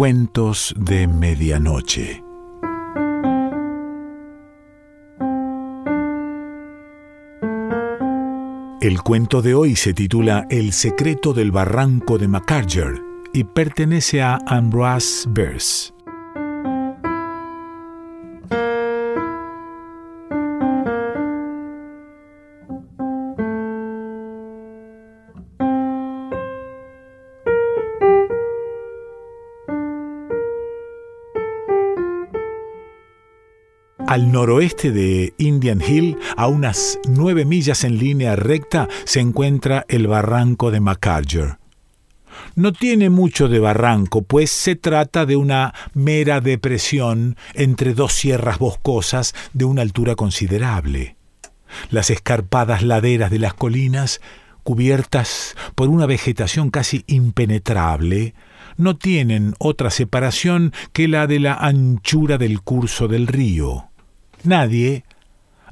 Cuentos de Medianoche. El cuento de hoy se titula El secreto del barranco de Macarger y pertenece a Ambrose Bierce. Al noroeste de Indian Hill, a unas nueve millas en línea recta, se encuentra el barranco de Macarger. No tiene mucho de barranco, pues se trata de una mera depresión entre dos sierras boscosas de una altura considerable. Las escarpadas laderas de las colinas, cubiertas por una vegetación casi impenetrable, no tienen otra separación que la de la anchura del curso del río. Nadie,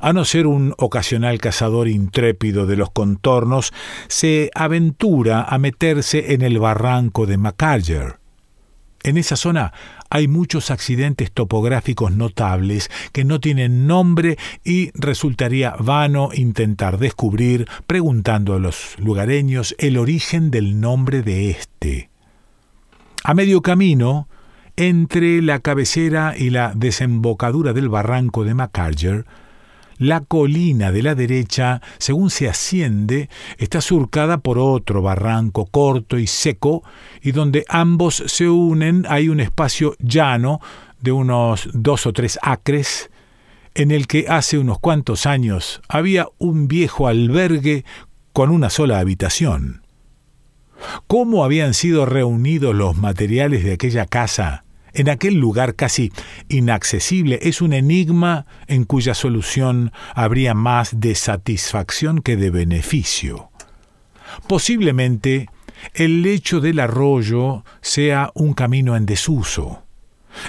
a no ser un ocasional cazador intrépido de los contornos, se aventura a meterse en el barranco de Macarger. En esa zona hay muchos accidentes topográficos notables que no tienen nombre y resultaría vano intentar descubrir, preguntando a los lugareños, el origen del nombre de este. A medio camino, entre la cabecera y la desembocadura del barranco de Macarger, la colina de la derecha, según se asciende, está surcada por otro barranco corto y seco, y donde ambos se unen hay un espacio llano de unos dos o tres acres, en el que hace unos cuantos años había un viejo albergue con una sola habitación. ¿Cómo habían sido reunidos los materiales de aquella casa en aquel lugar casi inaccesible es un enigma en cuya solución habría más de satisfacción que de beneficio. Posiblemente el lecho del arroyo sea un camino en desuso.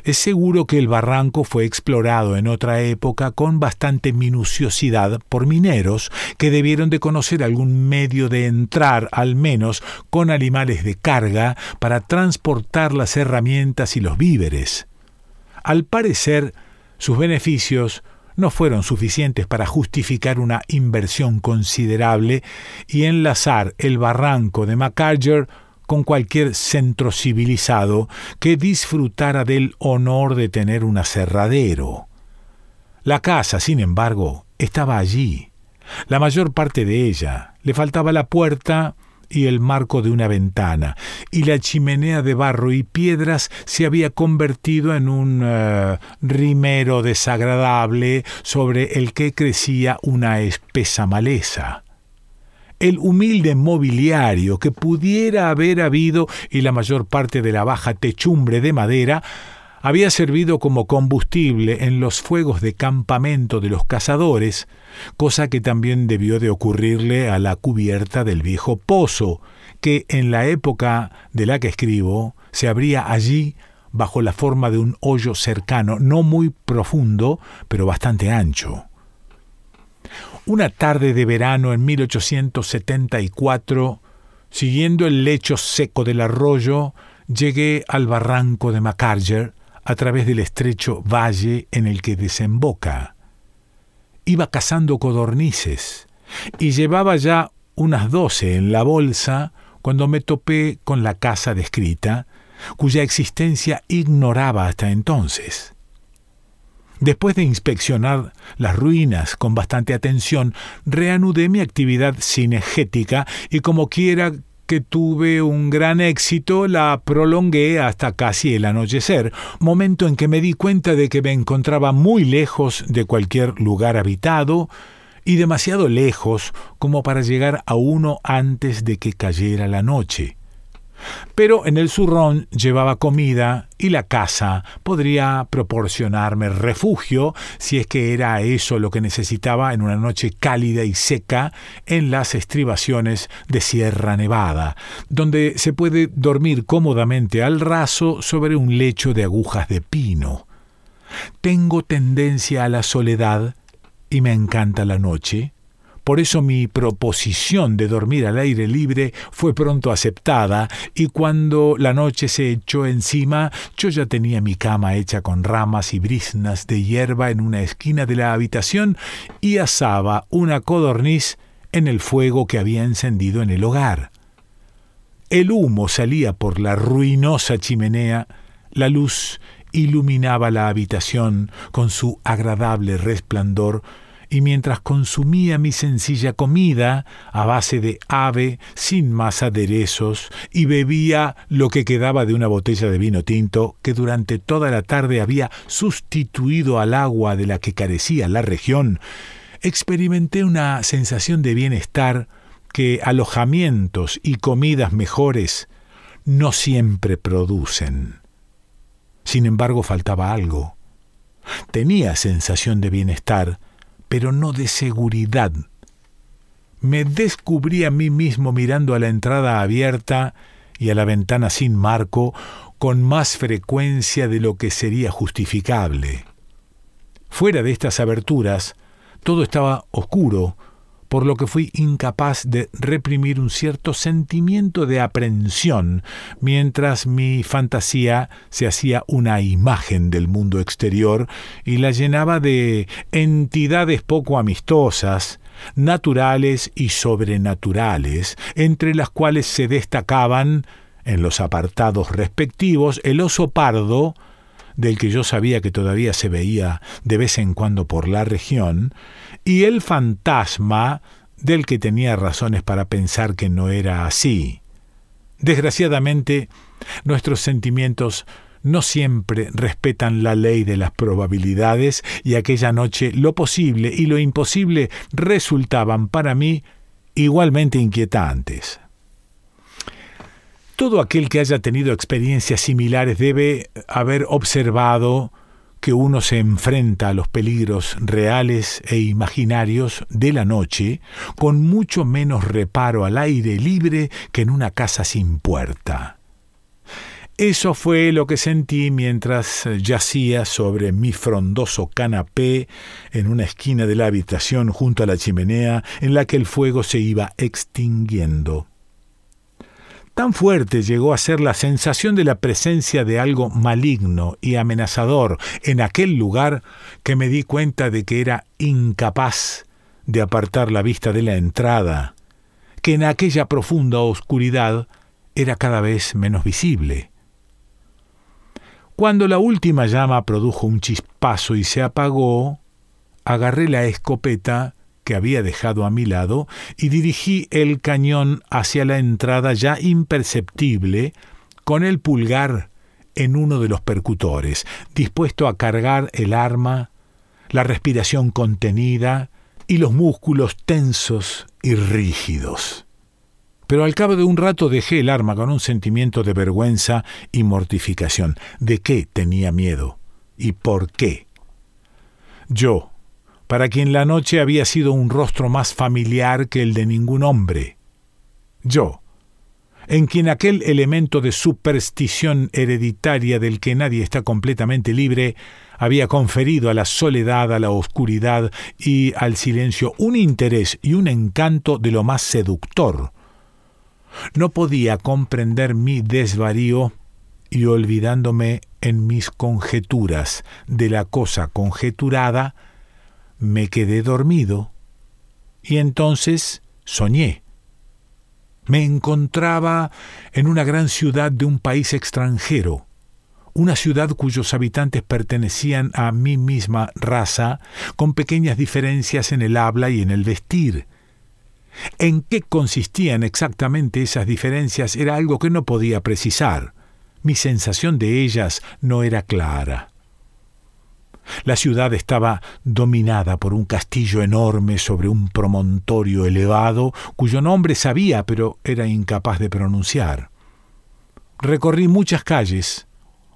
Es seguro que el barranco fue explorado en otra época con bastante minuciosidad por mineros que debieron de conocer algún medio de entrar al menos con animales de carga para transportar las herramientas y los víveres. Al parecer, sus beneficios no fueron suficientes para justificar una inversión considerable y enlazar el barranco de Macarger con cualquier centro civilizado que disfrutara del honor de tener un aserradero. La casa, sin embargo, estaba allí. La mayor parte de ella. Le faltaba la puerta y el marco de una ventana, y la chimenea de barro y piedras se había convertido en un eh, rimero desagradable sobre el que crecía una espesa maleza el humilde mobiliario que pudiera haber habido y la mayor parte de la baja techumbre de madera había servido como combustible en los fuegos de campamento de los cazadores, cosa que también debió de ocurrirle a la cubierta del viejo pozo, que en la época de la que escribo se abría allí bajo la forma de un hoyo cercano, no muy profundo, pero bastante ancho. Una tarde de verano en 1874, siguiendo el lecho seco del arroyo, llegué al barranco de Macarger a través del estrecho valle en el que desemboca. Iba cazando codornices y llevaba ya unas doce en la bolsa cuando me topé con la casa descrita, cuya existencia ignoraba hasta entonces. Después de inspeccionar las ruinas con bastante atención, reanudé mi actividad cinegética y como quiera que tuve un gran éxito, la prolongué hasta casi el anochecer, momento en que me di cuenta de que me encontraba muy lejos de cualquier lugar habitado y demasiado lejos como para llegar a uno antes de que cayera la noche. Pero en el zurrón llevaba comida y la casa podría proporcionarme refugio si es que era eso lo que necesitaba en una noche cálida y seca en las estribaciones de Sierra Nevada, donde se puede dormir cómodamente al raso sobre un lecho de agujas de pino. Tengo tendencia a la soledad y me encanta la noche, Por eso mi proposición de dormir al aire libre fue pronto aceptada y cuando la noche se echó encima yo ya tenía mi cama hecha con ramas y brisnas de hierba en una esquina de la habitación y asaba una codorniz en el fuego que había encendido en el hogar. El humo salía por la ruinosa chimenea, la luz iluminaba la habitación con su agradable resplandor, y mientras consumía mi sencilla comida a base de ave sin más aderezos y bebía lo que quedaba de una botella de vino tinto que durante toda la tarde había sustituido al agua de la que carecía la región, experimenté una sensación de bienestar que alojamientos y comidas mejores no siempre producen. Sin embargo, faltaba algo. Tenía sensación de bienestar, pero no de seguridad. Me descubrí a mí mismo mirando a la entrada abierta y a la ventana sin marco con más frecuencia de lo que sería justificable. Fuera de estas aberturas, todo estaba oscuro, por lo que fui incapaz de reprimir un cierto sentimiento de aprensión, mientras mi fantasía se hacía una imagen del mundo exterior y la llenaba de entidades poco amistosas, naturales y sobrenaturales, entre las cuales se destacaban, en los apartados respectivos, el oso pardo, del que yo sabía que todavía se veía de vez en cuando por la región, y el fantasma del que tenía razones para pensar que no era así. Desgraciadamente, nuestros sentimientos no siempre respetan la ley de las probabilidades y aquella noche lo posible y lo imposible resultaban para mí igualmente inquietantes. Todo aquel que haya tenido experiencias similares debe haber observado que uno se enfrenta a los peligros reales e imaginarios de la noche con mucho menos reparo al aire libre que en una casa sin puerta. Eso fue lo que sentí mientras yacía sobre mi frondoso canapé en una esquina de la habitación junto a la chimenea en la que el fuego se iba extinguiendo. Tan fuerte llegó a ser la sensación de la presencia de algo maligno y amenazador en aquel lugar que me di cuenta de que era incapaz de apartar la vista de la entrada, que en aquella profunda oscuridad era cada vez menos visible. Cuando la última llama produjo un chispazo y se apagó, agarré la escopeta que había dejado a mi lado y dirigí el cañón hacia la entrada ya imperceptible con el pulgar en uno de los percutores, dispuesto a cargar el arma, la respiración contenida y los músculos tensos y rígidos. Pero al cabo de un rato dejé el arma con un sentimiento de vergüenza y mortificación. ¿De qué tenía miedo? ¿Y por qué? Yo, para quien la noche había sido un rostro más familiar que el de ningún hombre. Yo, en quien aquel elemento de superstición hereditaria del que nadie está completamente libre había conferido a la soledad, a la oscuridad y al silencio un interés y un encanto de lo más seductor. No podía comprender mi desvarío y olvidándome en mis conjeturas de la cosa conjeturada, me quedé dormido y entonces soñé. Me encontraba en una gran ciudad de un país extranjero, una ciudad cuyos habitantes pertenecían a mi misma raza, con pequeñas diferencias en el habla y en el vestir. En qué consistían exactamente esas diferencias era algo que no podía precisar. Mi sensación de ellas no era clara. La ciudad estaba dominada por un castillo enorme sobre un promontorio elevado, cuyo nombre sabía, pero era incapaz de pronunciar. Recorrí muchas calles,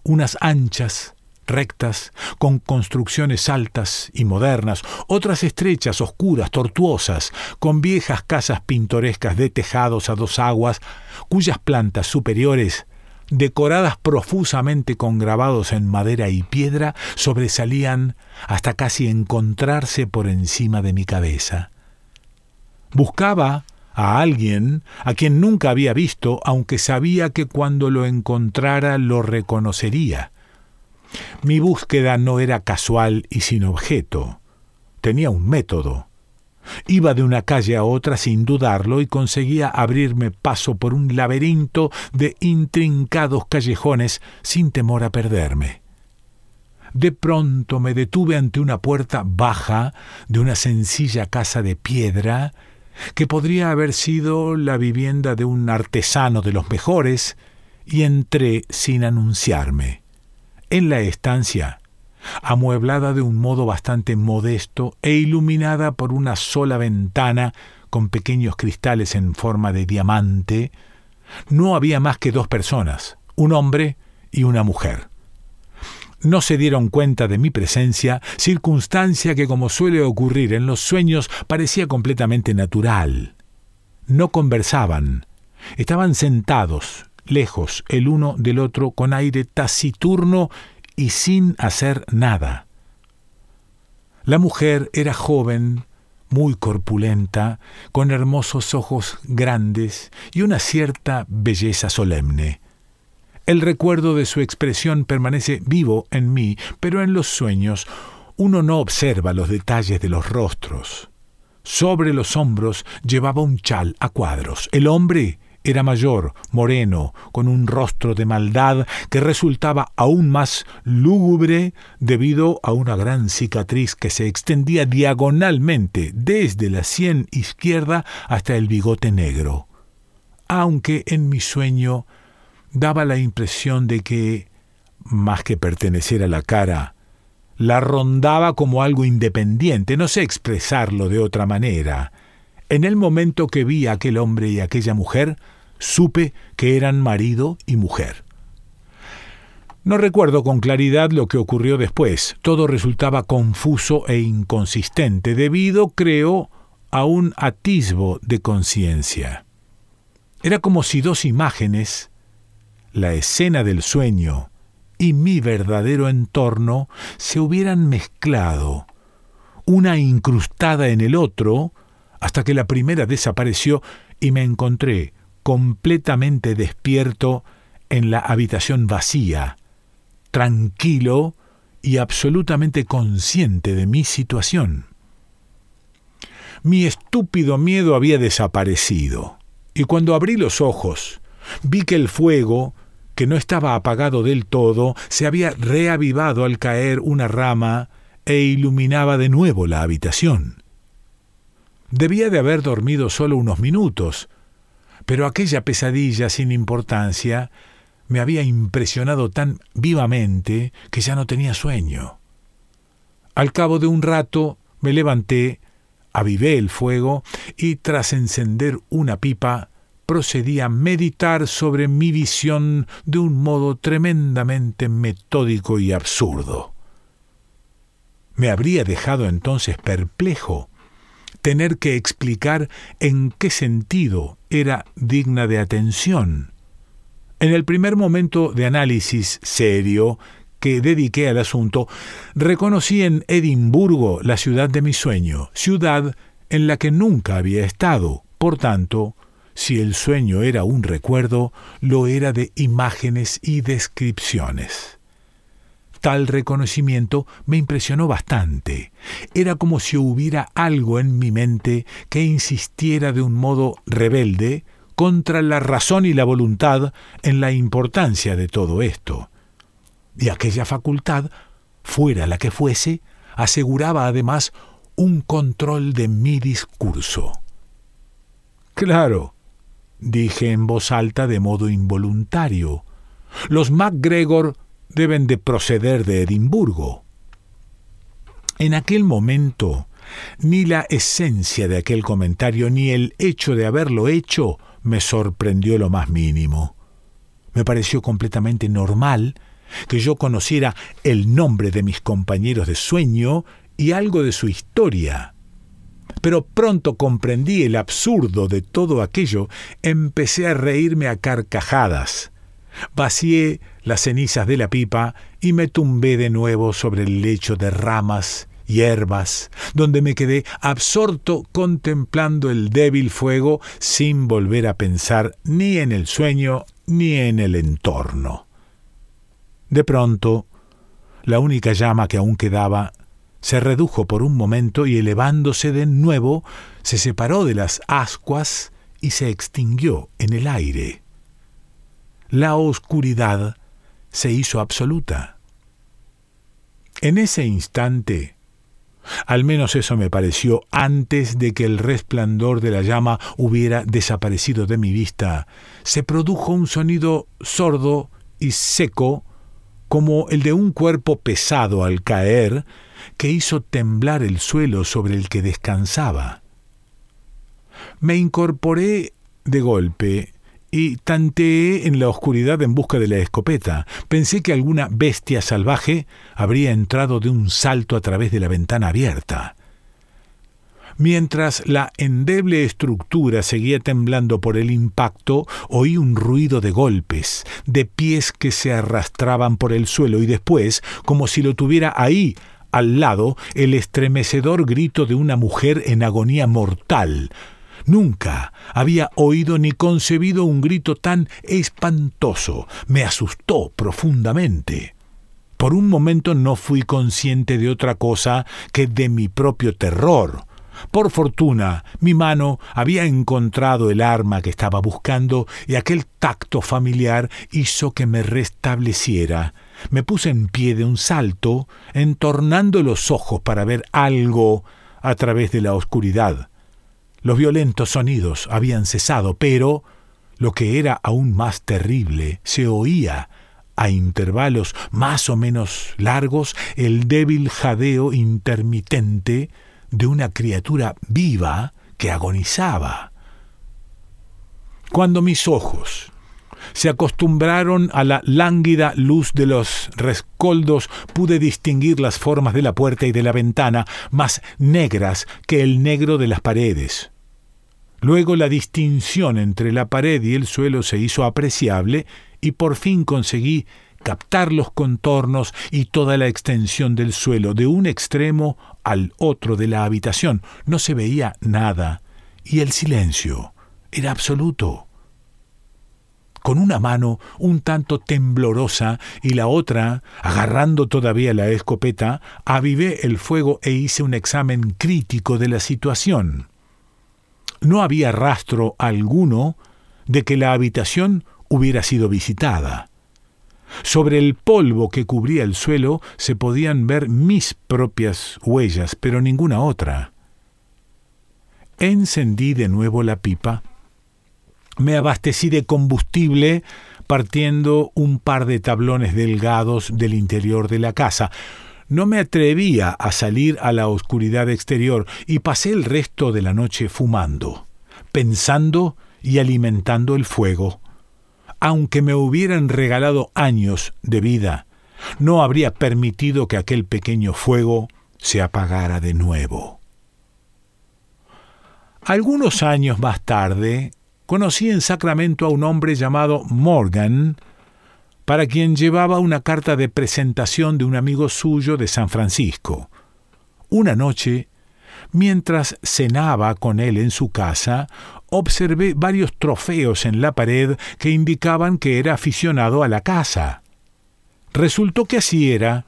unas anchas, rectas, con construcciones altas y modernas, otras estrechas, oscuras, tortuosas, con viejas casas pintorescas de tejados a dos aguas, cuyas plantas superiores decoradas profusamente con grabados en madera y piedra, sobresalían hasta casi encontrarse por encima de mi cabeza. Buscaba a alguien a quien nunca había visto, aunque sabía que cuando lo encontrara lo reconocería. Mi búsqueda no era casual y sin objeto. Tenía un método. Iba de una calle a otra sin dudarlo y conseguía abrirme paso por un laberinto de intrincados callejones sin temor a perderme. De pronto me detuve ante una puerta baja de una sencilla casa de piedra que podría haber sido la vivienda de un artesano de los mejores, y entré sin anunciarme. En la estancia, amueblada de un modo bastante modesto e iluminada por una sola ventana con pequeños cristales en forma de diamante, no había más que dos personas, un hombre y una mujer no se dieron cuenta de mi presencia, circunstancia que como suele ocurrir en los sueños parecía completamente natural. No conversaban, estaban sentados, lejos el uno del otro, con aire taciturno y sin hacer nada. La mujer era joven, muy corpulenta, con hermosos ojos grandes y una cierta belleza solemne. El recuerdo de su expresión permanece vivo en mí, pero en los sueños uno no observa los detalles de los rostros. Sobre los hombros llevaba un chal a cuadros. El hombre era mayor, moreno, con un rostro de maldad que resultaba aún más lúgubre debido a una gran cicatriz que se extendía diagonalmente desde la sien izquierda hasta el bigote negro. Aunque en mi sueño daba la impresión de que, más que pertenecer a la cara, la rondaba como algo independiente, no sé expresarlo de otra manera. En el momento que vi a aquel hombre y aquella mujer, supe que eran marido y mujer. No recuerdo con claridad lo que ocurrió después. Todo resultaba confuso e inconsistente, debido, creo, a un atisbo de conciencia. Era como si dos imágenes la escena del sueño y mi verdadero entorno se hubieran mezclado, una incrustada en el otro, hasta que la primera desapareció y me encontré completamente despierto en la habitación vacía, tranquilo y absolutamente consciente de mi situación. Mi estúpido miedo había desaparecido, y cuando abrí los ojos, vi que el fuego que no estaba apagado del todo, se había reavivado al caer una rama e iluminaba de nuevo la habitación. Debía de haber dormido solo unos minutos, pero aquella pesadilla sin importancia me había impresionado tan vivamente que ya no tenía sueño. Al cabo de un rato me levanté, avivé el fuego y tras encender una pipa procedí a meditar sobre mi visión de un modo tremendamente metódico y absurdo. Me habría dejado entonces perplejo tener que explicar en qué sentido era digna de atención. En el primer momento de análisis serio que dediqué al asunto, reconocí en Edimburgo la ciudad de mi sueño, ciudad en la que nunca había estado, por tanto, si el sueño era un recuerdo, lo era de imágenes y descripciones. Tal reconocimiento me impresionó bastante. Era como si hubiera algo en mi mente que insistiera de un modo rebelde contra la razón y la voluntad en la importancia de todo esto. Y aquella facultad, fuera la que fuese, aseguraba además un control de mi discurso. Claro, dije en voz alta de modo involuntario. Los MacGregor deben de proceder de Edimburgo. En aquel momento, ni la esencia de aquel comentario ni el hecho de haberlo hecho me sorprendió lo más mínimo. Me pareció completamente normal que yo conociera el nombre de mis compañeros de sueño y algo de su historia pero pronto comprendí el absurdo de todo aquello, empecé a reírme a carcajadas. Vacié las cenizas de la pipa y me tumbé de nuevo sobre el lecho de ramas hierbas, donde me quedé absorto contemplando el débil fuego sin volver a pensar ni en el sueño ni en el entorno. De pronto, la única llama que aún quedaba se redujo por un momento y elevándose de nuevo, se separó de las ascuas y se extinguió en el aire. La oscuridad se hizo absoluta. En ese instante, al menos eso me pareció antes de que el resplandor de la llama hubiera desaparecido de mi vista, se produjo un sonido sordo y seco como el de un cuerpo pesado al caer, que hizo temblar el suelo sobre el que descansaba. Me incorporé de golpe y tanteé en la oscuridad en busca de la escopeta. Pensé que alguna bestia salvaje habría entrado de un salto a través de la ventana abierta. Mientras la endeble estructura seguía temblando por el impacto, oí un ruido de golpes, de pies que se arrastraban por el suelo y después, como si lo tuviera ahí, al lado, el estremecedor grito de una mujer en agonía mortal. Nunca había oído ni concebido un grito tan espantoso. Me asustó profundamente. Por un momento no fui consciente de otra cosa que de mi propio terror. Por fortuna, mi mano había encontrado el arma que estaba buscando y aquel tacto familiar hizo que me restableciera. Me puse en pie de un salto, entornando los ojos para ver algo a través de la oscuridad. Los violentos sonidos habían cesado, pero, lo que era aún más terrible, se oía a intervalos más o menos largos el débil jadeo intermitente de una criatura viva que agonizaba. Cuando mis ojos se acostumbraron a la lánguida luz de los rescoldos, pude distinguir las formas de la puerta y de la ventana, más negras que el negro de las paredes. Luego la distinción entre la pared y el suelo se hizo apreciable y por fin conseguí captar los contornos y toda la extensión del suelo de un extremo al otro de la habitación. No se veía nada y el silencio era absoluto. Con una mano un tanto temblorosa y la otra, agarrando todavía la escopeta, avivé el fuego e hice un examen crítico de la situación. No había rastro alguno de que la habitación hubiera sido visitada. Sobre el polvo que cubría el suelo se podían ver mis propias huellas, pero ninguna otra. Encendí de nuevo la pipa, me abastecí de combustible partiendo un par de tablones delgados del interior de la casa. No me atrevía a salir a la oscuridad exterior y pasé el resto de la noche fumando, pensando y alimentando el fuego aunque me hubieran regalado años de vida, no habría permitido que aquel pequeño fuego se apagara de nuevo. Algunos años más tarde, conocí en Sacramento a un hombre llamado Morgan, para quien llevaba una carta de presentación de un amigo suyo de San Francisco. Una noche Mientras cenaba con él en su casa, observé varios trofeos en la pared que indicaban que era aficionado a la caza. Resultó que así era,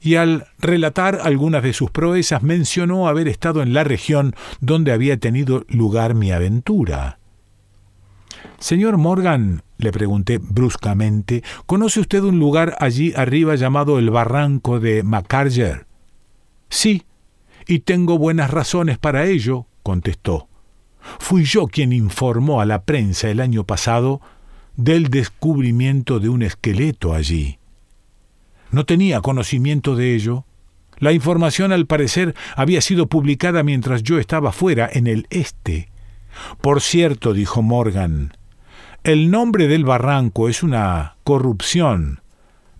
y al relatar algunas de sus proezas mencionó haber estado en la región donde había tenido lugar mi aventura. Señor Morgan, le pregunté bruscamente, ¿conoce usted un lugar allí arriba llamado el Barranco de Macarger? Sí, y tengo buenas razones para ello, contestó. Fui yo quien informó a la prensa el año pasado del descubrimiento de un esqueleto allí. No tenía conocimiento de ello. La información al parecer había sido publicada mientras yo estaba fuera, en el este. Por cierto, dijo Morgan, el nombre del barranco es una corrupción.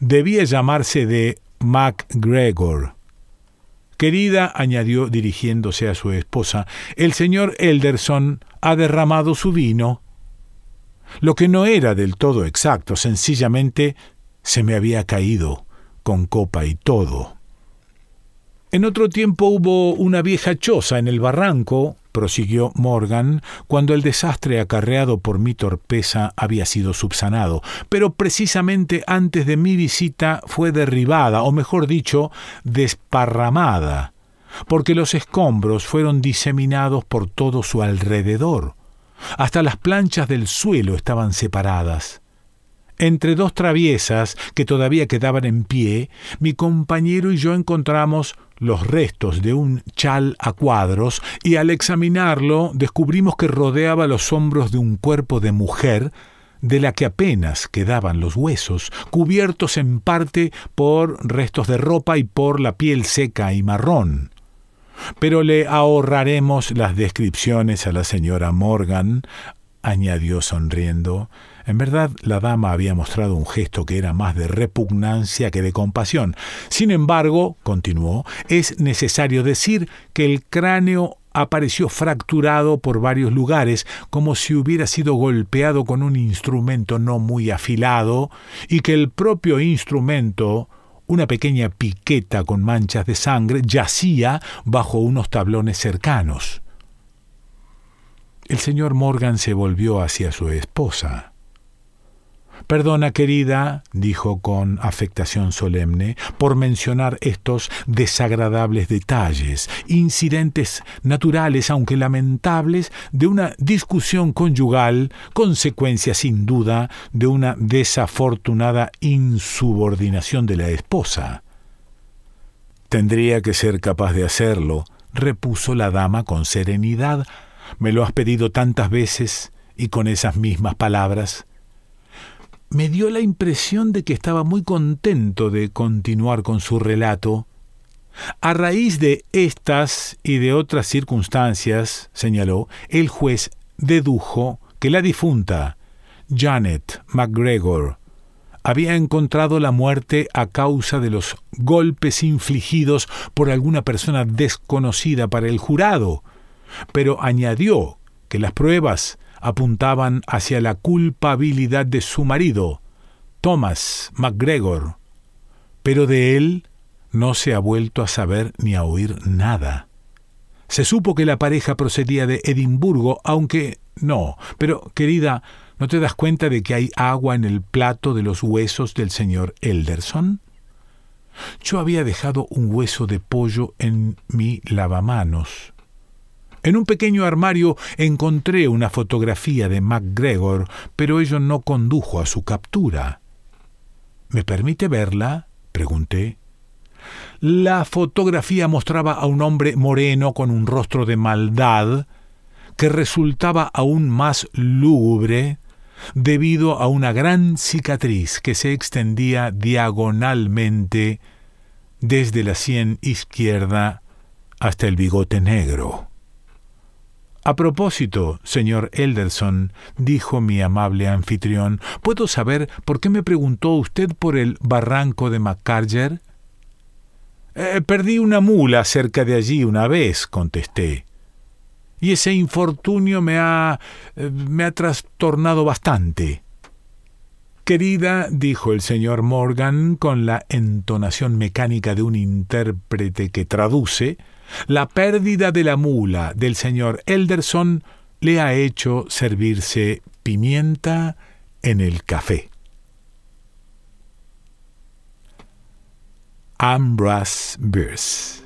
Debía llamarse de MacGregor. Querida, añadió dirigiéndose a su esposa, el señor Elderson ha derramado su vino. Lo que no era del todo exacto, sencillamente se me había caído, con copa y todo. En otro tiempo hubo una vieja choza en el barranco, prosiguió Morgan, cuando el desastre acarreado por mi torpeza había sido subsanado, pero precisamente antes de mi visita fue derribada, o mejor dicho, desparramada, porque los escombros fueron diseminados por todo su alrededor. Hasta las planchas del suelo estaban separadas. Entre dos traviesas que todavía quedaban en pie, mi compañero y yo encontramos los restos de un chal a cuadros y al examinarlo descubrimos que rodeaba los hombros de un cuerpo de mujer de la que apenas quedaban los huesos, cubiertos en parte por restos de ropa y por la piel seca y marrón. Pero le ahorraremos las descripciones a la señora Morgan, añadió sonriendo, en verdad, la dama había mostrado un gesto que era más de repugnancia que de compasión. Sin embargo, continuó, es necesario decir que el cráneo apareció fracturado por varios lugares, como si hubiera sido golpeado con un instrumento no muy afilado, y que el propio instrumento, una pequeña piqueta con manchas de sangre, yacía bajo unos tablones cercanos. El señor Morgan se volvió hacia su esposa. Perdona, querida, dijo con afectación solemne, por mencionar estos desagradables detalles, incidentes naturales, aunque lamentables, de una discusión conyugal, consecuencia sin duda de una desafortunada insubordinación de la esposa. Tendría que ser capaz de hacerlo, repuso la dama con serenidad. Me lo has pedido tantas veces y con esas mismas palabras me dio la impresión de que estaba muy contento de continuar con su relato. A raíz de estas y de otras circunstancias, señaló, el juez dedujo que la difunta, Janet MacGregor, había encontrado la muerte a causa de los golpes infligidos por alguna persona desconocida para el jurado, pero añadió que las pruebas apuntaban hacia la culpabilidad de su marido, Thomas MacGregor, pero de él no se ha vuelto a saber ni a oír nada. Se supo que la pareja procedía de Edimburgo, aunque no, pero querida, ¿no te das cuenta de que hay agua en el plato de los huesos del señor Elderson? Yo había dejado un hueso de pollo en mi lavamanos. En un pequeño armario encontré una fotografía de MacGregor, pero ello no condujo a su captura. ¿Me permite verla? pregunté. La fotografía mostraba a un hombre moreno con un rostro de maldad que resultaba aún más lúgubre debido a una gran cicatriz que se extendía diagonalmente desde la sien izquierda hasta el bigote negro. A propósito, señor Elderson, dijo mi amable anfitrión, ¿puedo saber por qué me preguntó usted por el barranco de Macarger? Eh, perdí una mula cerca de allí una vez, contesté. Y ese infortunio me ha. Eh, me ha trastornado bastante. Querida, dijo el señor Morgan con la entonación mecánica de un intérprete que traduce, la pérdida de la mula del señor Elderson le ha hecho servirse pimienta en el café. Ambrose Bierce